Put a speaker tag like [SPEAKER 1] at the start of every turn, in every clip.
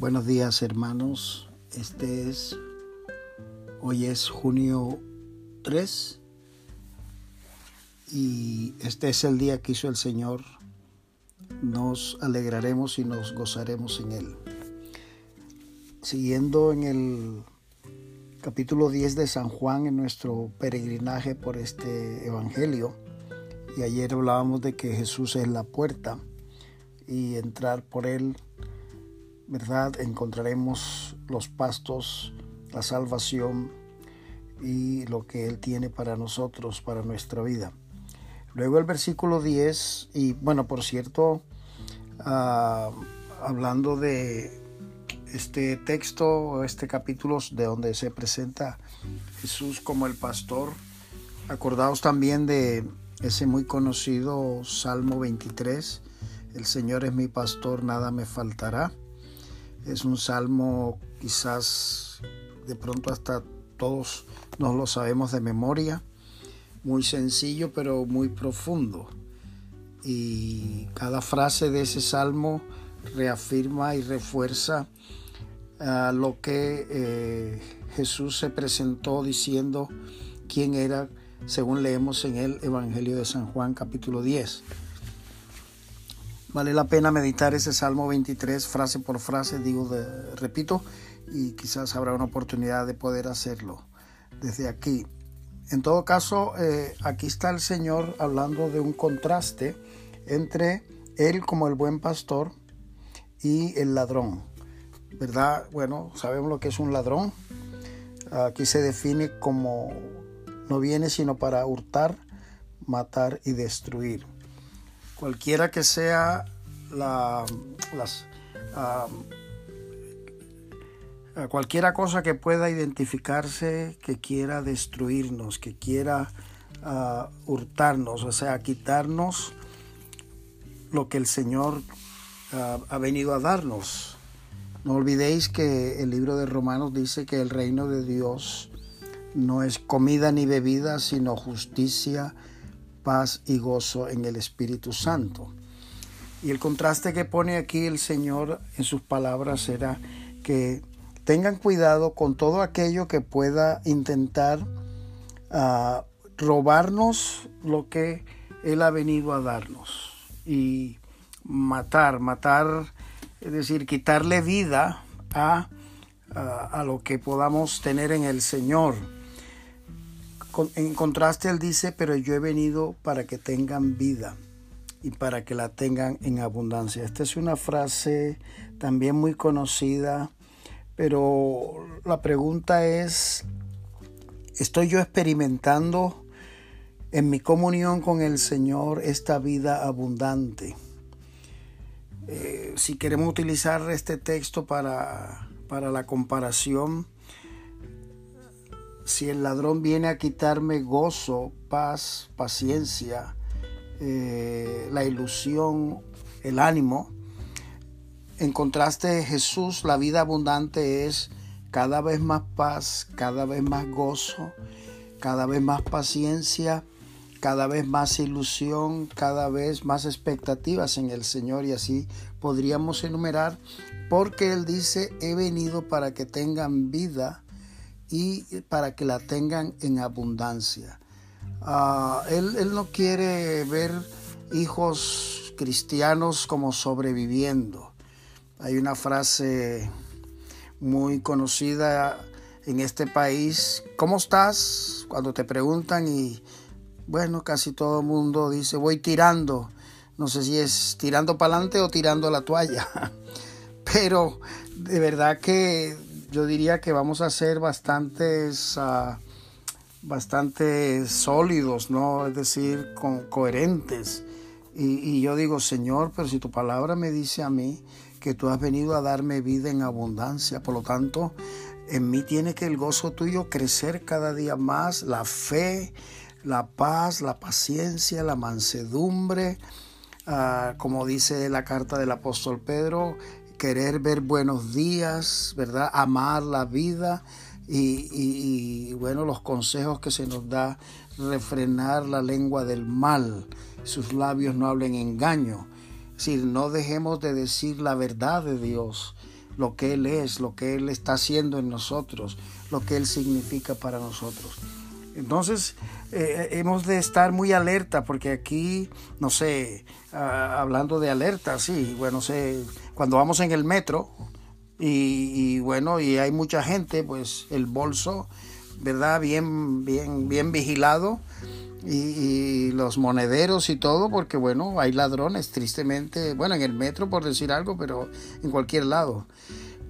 [SPEAKER 1] Buenos días hermanos, este es, hoy es junio 3 y este es el día que hizo el Señor, nos alegraremos y nos gozaremos en Él. Siguiendo en el capítulo 10 de San Juan en nuestro peregrinaje por este Evangelio, y ayer hablábamos de que Jesús es la puerta y entrar por Él ¿verdad? Encontraremos los pastos, la salvación y lo que Él tiene para nosotros, para nuestra vida. Luego el versículo 10, y bueno, por cierto, ah, hablando de este texto, este capítulo de donde se presenta Jesús como el pastor, acordaos también de ese muy conocido Salmo 23, el Señor es mi pastor, nada me faltará. Es un salmo quizás de pronto hasta todos nos lo sabemos de memoria. Muy sencillo pero muy profundo. Y cada frase de ese salmo reafirma y refuerza ah, lo que eh, Jesús se presentó diciendo quién era, según leemos en el Evangelio de San Juan capítulo 10. Vale la pena meditar ese Salmo 23 frase por frase, digo, repito, y quizás habrá una oportunidad de poder hacerlo desde aquí. En todo caso, eh, aquí está el Señor hablando de un contraste entre Él como el buen pastor y el ladrón. ¿Verdad? Bueno, sabemos lo que es un ladrón. Aquí se define como no viene sino para hurtar, matar y destruir cualquiera que sea la, las, cualquiera cosa que pueda identificarse, que quiera destruirnos, que quiera ah, hurtarnos, o sea, quitarnos lo que el Señor ah, ha venido a darnos. No olvidéis que el libro de Romanos dice que el reino de Dios no es comida ni bebida, sino justicia, y gozo en el Espíritu Santo. Y el contraste que pone aquí el Señor en sus palabras era que tengan cuidado con todo aquello que pueda intentar ah, robarnos lo que Él ha venido a darnos. Y matar, matar, es decir, quitarle vida a, a lo que podamos tener en el Señor en contraste, él dice, pero yo he venido para que tengan vida y para que la tengan en abundancia. Esta es una frase también muy conocida, pero la pregunta es, ¿estoy yo experimentando en mi comunión con el Señor esta vida abundante? Eh, si queremos utilizar este texto para, para la comparación, si el ladrón viene a quitarme gozo, paz, paciencia, eh, la ilusión, el ánimo, en contraste Jesús, la vida abundante es cada vez más paz, cada vez más gozo, cada vez más paciencia, cada vez más ilusión, cada vez más expectativas en el Señor y así podríamos enumerar porque Él dice, he venido para que tengan vida y para que la tengan en abundancia. Ah, él, él no quiere ver hijos cristianos como sobreviviendo. Hay una frase muy conocida en este país, ¿cómo estás? Cuando te preguntan y bueno, casi todo el mundo dice, voy tirando. No sé si es tirando para adelante o tirando la toalla. Pero de verdad que yo diría que vamos a ser bastantes, uh, sólidos, ¿no? Es decir, coherentes. Y, yo digo, Señor, pero si tu palabra me dice a mí que tú has venido a darme vida en abundancia, por lo tanto, en mí tiene que el gozo tuyo crecer cada día más, la fe, la paz, la paciencia, la mansedumbre, uh, como dice la carta del apóstol Pedro, querer ver buenos días, ¿verdad? Amar la vida y, bueno, los consejos que se nos da, refrenar la lengua del mal, sus labios no hablen engaño. Es decir, no dejemos de decir la verdad de Dios, lo que Él es, lo que Él está haciendo en nosotros, lo que Él significa para nosotros. Entonces, eh, hemos de estar muy alerta porque aquí, no sé, ah, hablando de alerta, sí, bueno, sé, cuando vamos en el metro y, bueno, y hay mucha gente, pues el bolso, ¿verdad? Bien, bien, bien vigilado y, los monederos y todo, porque bueno, hay ladrones, tristemente, bueno, en el metro por decir algo, pero en cualquier lado.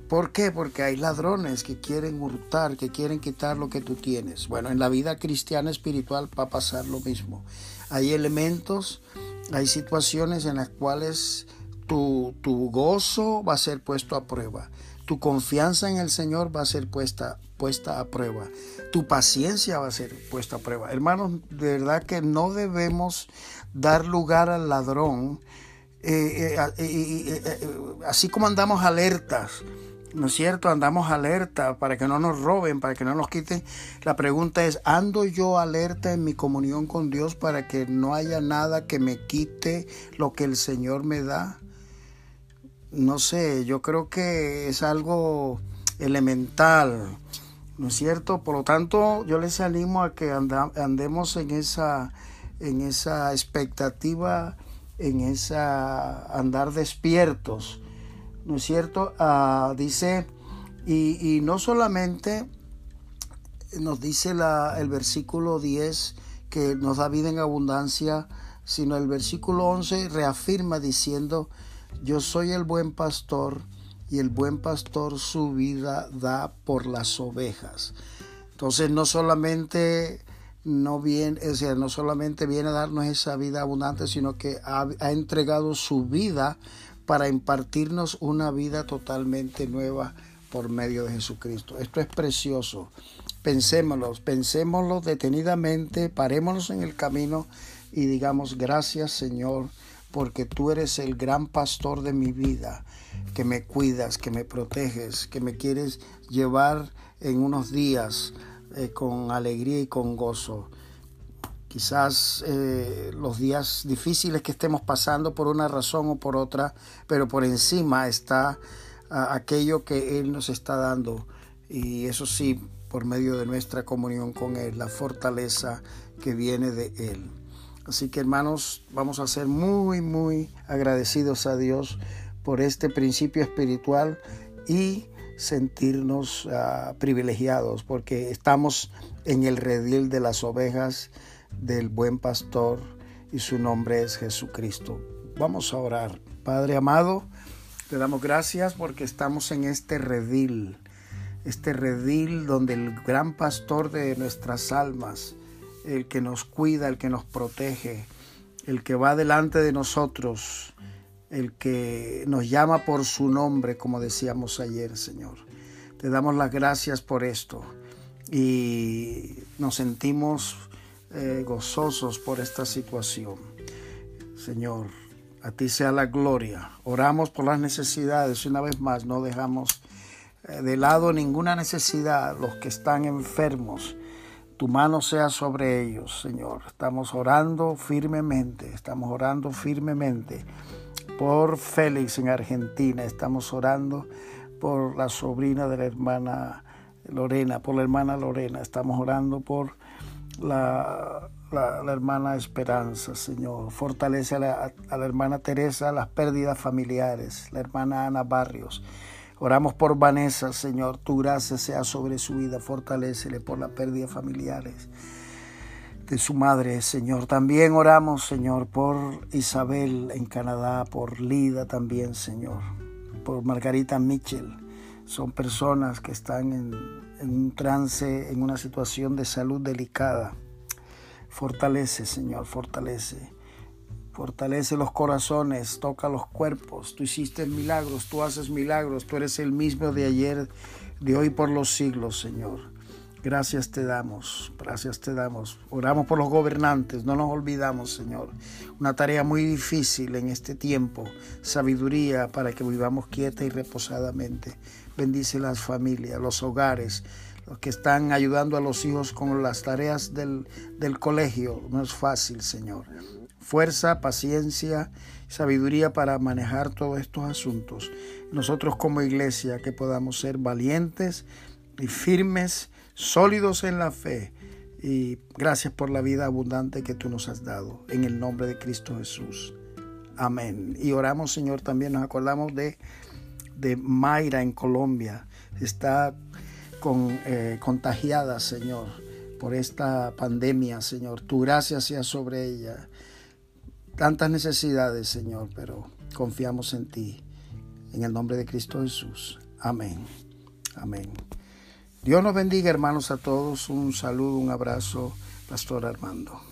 [SPEAKER 1] ¿Por qué? Porque hay ladrones que quieren hurtar, que quieren quitar lo que tú tienes. Bueno, en la vida cristiana espiritual va a pasar lo mismo. Hay elementos, hay situaciones en las cuales tu, gozo va a ser puesto a prueba. Tu confianza en el Señor va a ser puesta, puesta a prueba. Tu paciencia va a ser puesta a prueba. Hermanos, de verdad que no debemos dar lugar al ladrón. Eh, eh, eh, así como andamos alertas, ¿no es cierto? Andamos alerta para que no nos roben, para que no nos quiten. La pregunta es, ¿ando yo alerta en mi comunión con Dios para que no haya nada que me quite lo que el Señor me da? No sé, yo creo que es algo elemental, ¿no es cierto? Por lo tanto, yo les animo a que andemos en esa, en esa expectativa, en esa andar despiertos, ¿no es cierto? Ah, dice, y, no solamente nos dice el versículo 10 que nos da vida en abundancia, sino el versículo 11 reafirma diciendo, yo soy el buen pastor y el buen pastor su vida da por las ovejas. Entonces no solamente no viene, o sea, no solamente viene a darnos esa vida abundante, sino que ha, ha entregado su vida para impartirnos una vida totalmente nueva por medio de Jesucristo. Esto es precioso. Pensémoslo, pensémoslo detenidamente, parémonos en el camino y digamos gracias Señor porque tú eres el gran pastor de mi vida, que me cuidas, que me proteges, que me quieres llevar en unos días eh, con alegría y con gozo. Quizás eh, los días difíciles que estemos pasando por una razón o por otra, pero por encima está aquello que Él nos está dando. Y eso sí, por medio de nuestra comunión con Él, la fortaleza que viene de Él. Así que hermanos, vamos a ser muy, muy agradecidos a Dios por este principio espiritual y sentirnos uh, privilegiados porque estamos en el redil de las ovejas del buen pastor y su nombre es Jesucristo. Vamos a orar. Padre amado, te damos gracias porque estamos en este redil, este redil donde el gran pastor de nuestras almas, el que nos cuida, el que nos protege, el que va delante de nosotros, el que nos llama por su nombre, como decíamos ayer, Señor. Te damos las gracias por esto y nos sentimos eh, gozosos por esta situación. Señor, a ti sea la gloria. Oramos por las necesidades. Una vez más, no dejamos eh, de lado ninguna necesidad, los que están enfermos, tu mano sea sobre ellos, Señor. Estamos orando firmemente, estamos orando firmemente por Félix en Argentina, estamos orando por la sobrina de la hermana Lorena, por la hermana Lorena, estamos orando por la, hermana Esperanza, Señor. Fortalece a la, a la hermana Teresa las pérdidas familiares, la hermana Ana Barrios. Oramos por Vanessa, Señor, tu gracia sea sobre su vida, fortalecele por la pérdida familiares de su madre, Señor. También oramos, Señor, por Isabel en Canadá, por Lida también, Señor, por Margarita Mitchell. Son personas que están en, en un trance, en una situación de salud delicada. Fortalece, Señor, fortalece. Fortalece los corazones, toca los cuerpos. Tú hiciste milagros, tú haces milagros. Tú eres el mismo de ayer, de hoy por los siglos, Señor. Gracias te damos, gracias te damos. Oramos por los gobernantes, no nos olvidamos, Señor. Una tarea muy difícil en este tiempo. Sabiduría para que vivamos quieta y reposadamente. Bendice las familias, los hogares, los que están ayudando a los hijos con las tareas del, del colegio. No es fácil, Señor. Fuerza, paciencia, sabiduría para manejar todos estos asuntos. Nosotros como iglesia que podamos ser valientes y firmes, sólidos en la fe. Y gracias por la vida abundante que tú nos has dado. En el nombre de Cristo Jesús. Amén. Y oramos, Señor, también nos acordamos de, de Mayra en Colombia. Está con, eh, contagiada, Señor, por esta pandemia, Señor. Tu gracia sea sobre ella. Tantas necesidades, Señor, pero confiamos en ti. En el nombre de Cristo Jesús. Amén. Amén. Dios nos bendiga, hermanos, a todos. Un saludo, un abrazo, Pastor Armando.